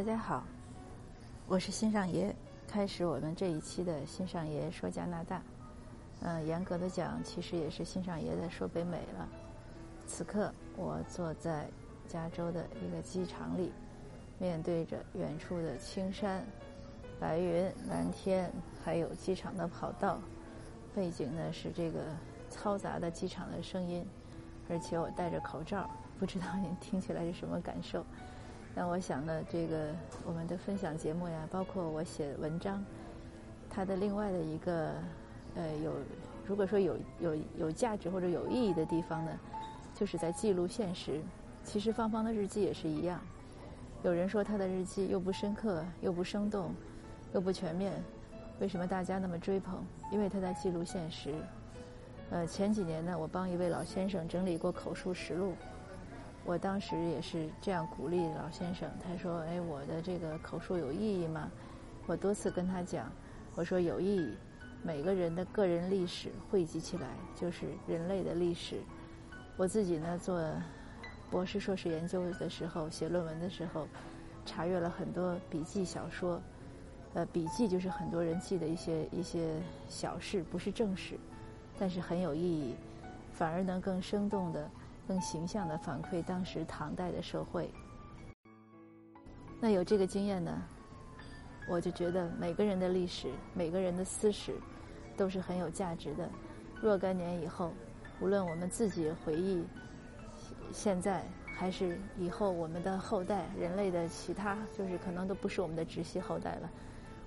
大家好，我是新上爷。开始我们这一期的新上爷说加拿大。嗯，严格的讲，其实也是新上爷在说北美了。此刻我坐在加州的一个机场里，面对着远处的青山、白云、蓝天，还有机场的跑道。背景呢是这个嘈杂的机场的声音，而且我戴着口罩，不知道您听起来是什么感受。但我想呢，这个我们的分享节目呀，包括我写文章，它的另外的一个呃有，如果说有有有价值或者有意义的地方呢，就是在记录现实。其实芳芳的日记也是一样。有人说她的日记又不深刻，又不生动，又不全面，为什么大家那么追捧？因为他在记录现实。呃，前几年呢，我帮一位老先生整理过口述实录。我当时也是这样鼓励老先生，他说：“哎，我的这个口述有意义吗？”我多次跟他讲，我说有意义。每个人的个人历史汇集起来就是人类的历史。我自己呢做博士、硕士研究的时候，写论文的时候，查阅了很多笔记小说。呃，笔记就是很多人记的一些一些小事，不是正史，但是很有意义，反而能更生动的。更形象的反馈当时唐代的社会。那有这个经验呢，我就觉得每个人的历史、每个人的私史都是很有价值的。若干年以后，无论我们自己回忆，现在还是以后我们的后代、人类的其他，就是可能都不是我们的直系后代了。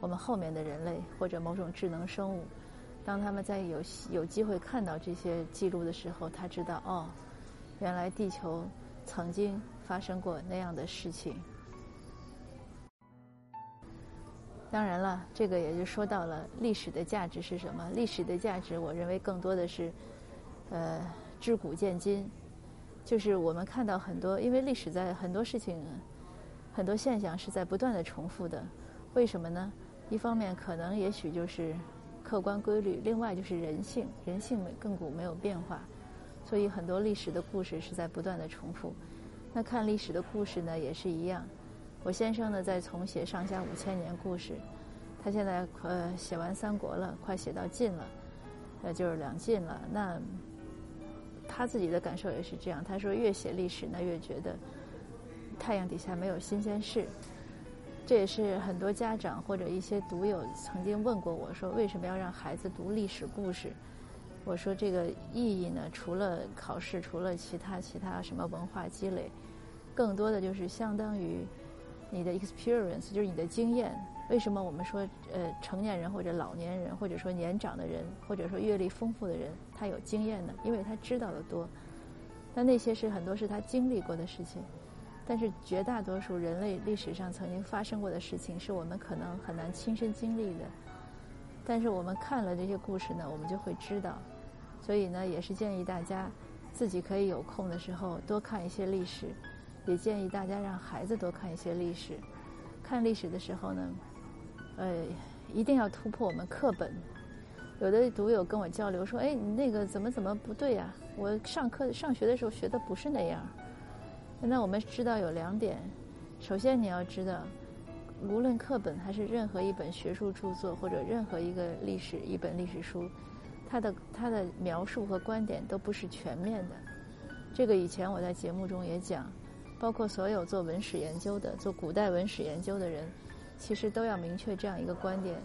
我们后面的人类或者某种智能生物，当他们在有有机会看到这些记录的时候，他知道哦。原来地球曾经发生过那样的事情。当然了，这个也就说到了历史的价值是什么？历史的价值，我认为更多的是，呃，知古见今，就是我们看到很多，因为历史在很多事情、很多现象是在不断的重复的。为什么呢？一方面可能也许就是客观规律，另外就是人性，人性亘古没有变化。所以很多历史的故事是在不断的重复。那看历史的故事呢，也是一样。我先生呢在重写上下五千年故事，他现在呃写完三国了，快写到晋了，呃就是两晋了。那他自己的感受也是这样。他说越写历史呢，越觉得太阳底下没有新鲜事。这也是很多家长或者一些读友曾经问过我说，为什么要让孩子读历史故事？我说这个意义呢，除了考试，除了其他其他什么文化积累，更多的就是相当于你的 experience，就是你的经验。为什么我们说呃成年人或者老年人，或者说年长的人，或者说阅历丰富的人，他有经验呢？因为他知道的多。但那些是很多是他经历过的事情，但是绝大多数人类历史上曾经发生过的事情，是我们可能很难亲身经历的。但是我们看了这些故事呢，我们就会知道。所以呢，也是建议大家自己可以有空的时候多看一些历史，也建议大家让孩子多看一些历史。看历史的时候呢，呃，一定要突破我们课本。有的读友跟我交流说：“哎，你那个怎么怎么不对呀？我上课上学的时候学的不是那样。”那我们知道有两点：首先你要知道，无论课本还是任何一本学术著作或者任何一个历史一本历史书。他的他的描述和观点都不是全面的，这个以前我在节目中也讲，包括所有做文史研究的、做古代文史研究的人，其实都要明确这样一个观点：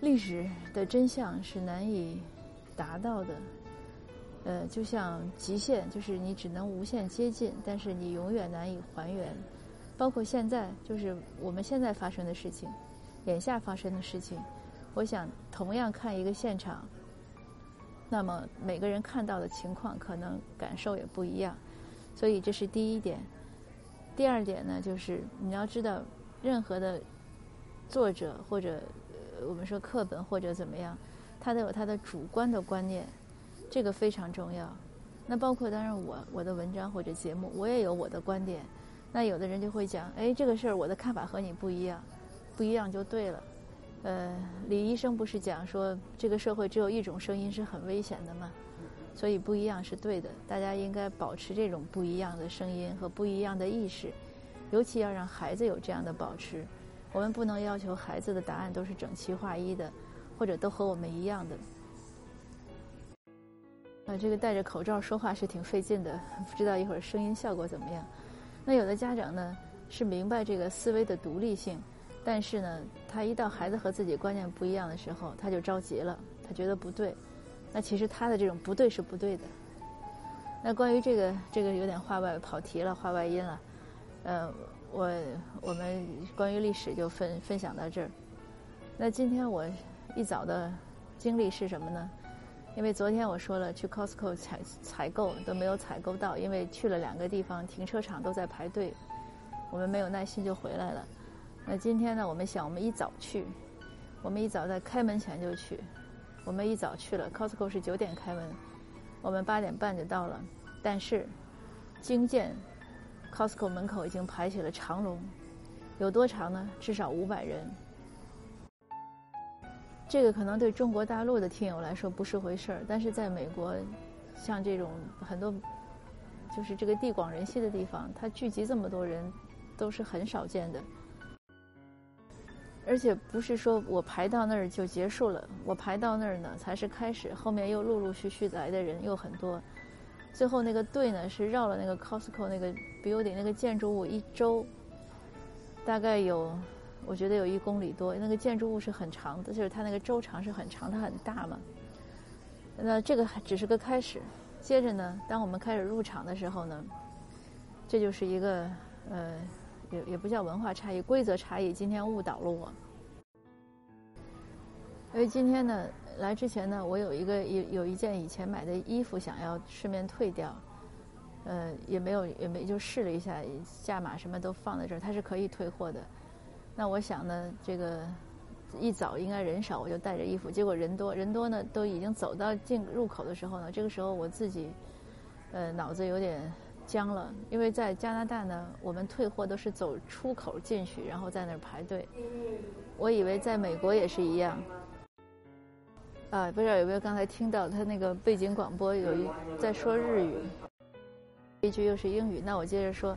历史的真相是难以达到的，呃，就像极限，就是你只能无限接近，但是你永远难以还原。包括现在，就是我们现在发生的事情，眼下发生的事情，我想同样看一个现场。那么每个人看到的情况可能感受也不一样，所以这是第一点。第二点呢，就是你要知道，任何的作者或者我们说课本或者怎么样，他都有他的主观的观念，这个非常重要。那包括当然我我的文章或者节目，我也有我的观点。那有的人就会讲，哎，这个事儿我的看法和你不一样，不一样就对了。呃，李医生不是讲说这个社会只有一种声音是很危险的吗？所以不一样是对的，大家应该保持这种不一样的声音和不一样的意识，尤其要让孩子有这样的保持。我们不能要求孩子的答案都是整齐划一的，或者都和我们一样的。啊，这个戴着口罩说话是挺费劲的，不知道一会儿声音效果怎么样。那有的家长呢是明白这个思维的独立性，但是呢，他一到孩子和自己观念不一样的时候，他就着急了，他觉得不对。那其实他的这种不对是不对的。那关于这个，这个有点话外跑题了，话外音了。呃，我我们关于历史就分分享到这儿。那今天我一早的经历是什么呢？因为昨天我说了去 Costco 采采购都没有采购到，因为去了两个地方，停车场都在排队，我们没有耐心就回来了。那今天呢，我们想我们一早去，我们一早在开门前就去，我们一早去了 Costco 是九点开门。我们八点半就到了，但是惊见 Costco 门口已经排起了长龙，有多长呢？至少五百人。这个可能对中国大陆的听友来说不是回事儿，但是在美国，像这种很多就是这个地广人稀的地方，它聚集这么多人都是很少见的。而且不是说我排到那儿就结束了，我排到那儿呢才是开始，后面又陆陆续续来的人又很多，最后那个队呢是绕了那个 Costco 那个 building 那个建筑物一周，大概有我觉得有一公里多，那个建筑物是很长的，就是它那个周长是很长，它很大嘛。那这个只是个开始，接着呢，当我们开始入场的时候呢，这就是一个呃。也也不叫文化差异，规则差异。今天误导了我，因为今天呢，来之前呢，我有一个有有一件以前买的衣服想要顺便退掉，呃，也没有也没就试了一下价码什么都放在这儿，它是可以退货的。那我想呢，这个一早应该人少，我就带着衣服，结果人多人多呢，都已经走到进入口的时候呢，这个时候我自己呃脑子有点。僵了，因为在加拿大呢，我们退货都是走出口进去，然后在那儿排队。我以为在美国也是一样。啊，不知道有没有刚才听到他那个背景广播有一在说日语，一句又是英语。那我接着说。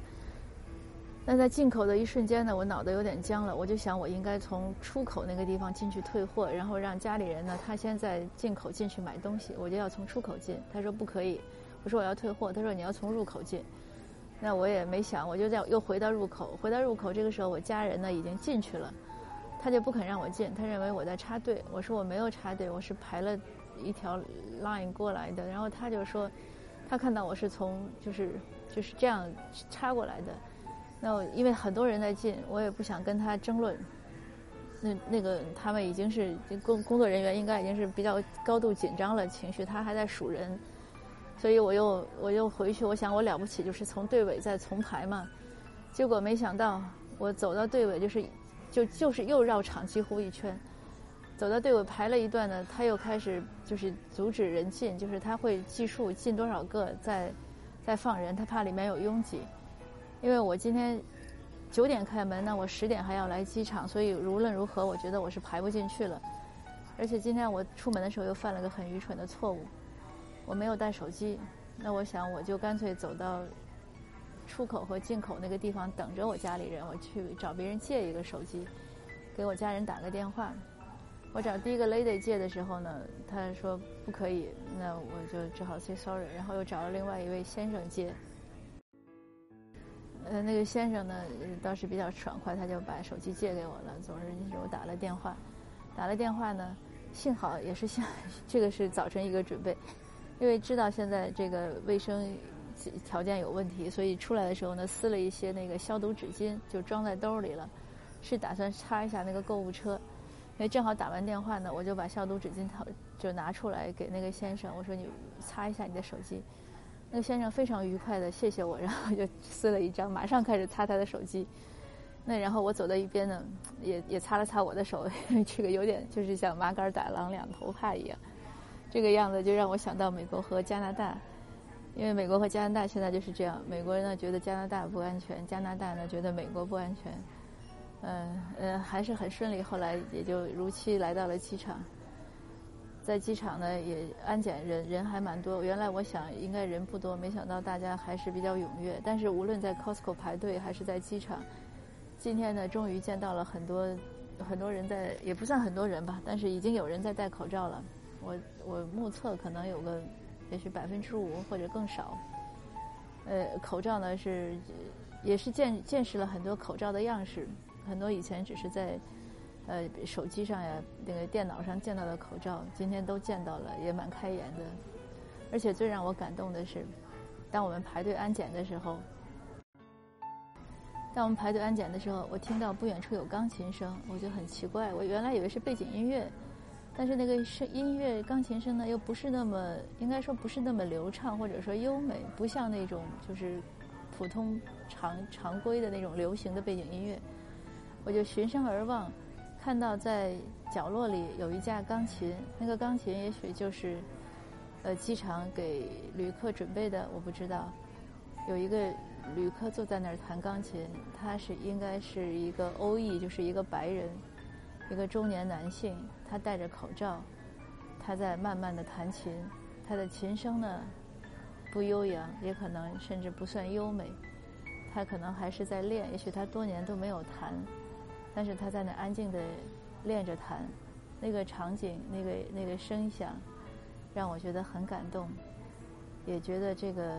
那在进口的一瞬间呢，我脑袋有点僵了，我就想我应该从出口那个地方进去退货，然后让家里人呢他先在进口进去买东西，我就要从出口进。他说不可以。我说我要退货，他说你要从入口进，那我也没想，我就在又回到入口，回到入口，这个时候我家人呢已经进去了，他就不肯让我进，他认为我在插队。我说我没有插队，我是排了一条 line 过来的。然后他就说，他看到我是从就是就是这样插过来的，那我因为很多人在进，我也不想跟他争论。那那个他们已经是工工作人员，应该已经是比较高度紧张了情绪，他还在数人。所以我又我又回去，我想我了不起，就是从队尾再重排嘛。结果没想到，我走到队尾就是就就是又绕场几乎一圈。走到队尾排了一段呢，他又开始就是阻止人进，就是他会计数进多少个，再再放人，他怕里面有拥挤。因为我今天九点开门，那我十点还要来机场，所以无论如何，我觉得我是排不进去了。而且今天我出门的时候又犯了个很愚蠢的错误。我没有带手机，那我想我就干脆走到出口和进口那个地方等着我家里人，我去找别人借一个手机，给我家人打个电话。我找第一个 lady 借的时候呢，他说不可以，那我就只好 say sorry，然后又找了另外一位先生借。呃，那个先生呢倒是比较爽快，他就把手机借给我了。总之就是我打了电话，打了电话呢，幸好也是像 这个是早晨一个准备。因为知道现在这个卫生条件有问题，所以出来的时候呢，撕了一些那个消毒纸巾，就装在兜里了。是打算擦一下那个购物车，因为正好打完电话呢，我就把消毒纸巾套就拿出来给那个先生，我说你擦一下你的手机。那个先生非常愉快的谢谢我，然后就撕了一张，马上开始擦他的手机。那然后我走到一边呢，也也擦了擦我的手，这个有点就是像麻杆打狼两头怕一样。这个样子就让我想到美国和加拿大，因为美国和加拿大现在就是这样，美国人呢觉得加拿大不安全，加拿大呢觉得美国不安全，嗯呃还是很顺利，后来也就如期来到了机场。在机场呢也安检人人还蛮多，原来我想应该人不多，没想到大家还是比较踊跃。但是无论在 Costco 排队还是在机场，今天呢终于见到了很多很多人在，也不算很多人吧，但是已经有人在戴口罩了。我我目测可能有个也许百分之五或者更少。呃，口罩呢是也是见见识了很多口罩的样式，很多以前只是在。呃，手机上呀，那个电脑上见到的口罩，今天都见到了，也蛮开眼的。而且最让我感动的是，当我们排队安检的时候，当我们排队安检的时候，我听到不远处有钢琴声，我就很奇怪，我原来以为是背景音乐，但是那个声音乐钢琴声呢，又不是那么，应该说不是那么流畅或者说优美，不像那种就是普通常常规的那种流行的背景音乐，我就循声而望。看到在角落里有一架钢琴，那个钢琴也许就是，呃，机场给旅客准备的，我不知道。有一个旅客坐在那儿弹钢琴，他是应该是一个欧裔，就是一个白人，一个中年男性，他戴着口罩，他在慢慢的弹琴，他的琴声呢不悠扬，也可能甚至不算优美，他可能还是在练，也许他多年都没有弹。但是他在那安静的练着弹，那个场景，那个那个声响，让我觉得很感动，也觉得这个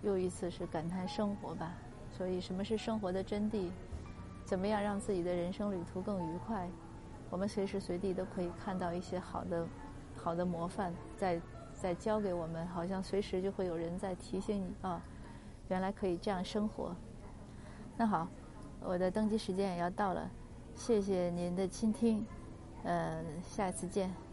又一次是感叹生活吧。所以，什么是生活的真谛？怎么样让自己的人生旅途更愉快？我们随时随地都可以看到一些好的好的模范在在教给我们，好像随时就会有人在提醒你啊，原来可以这样生活。那好，我的登机时间也要到了。谢谢您的倾听，呃，下次见。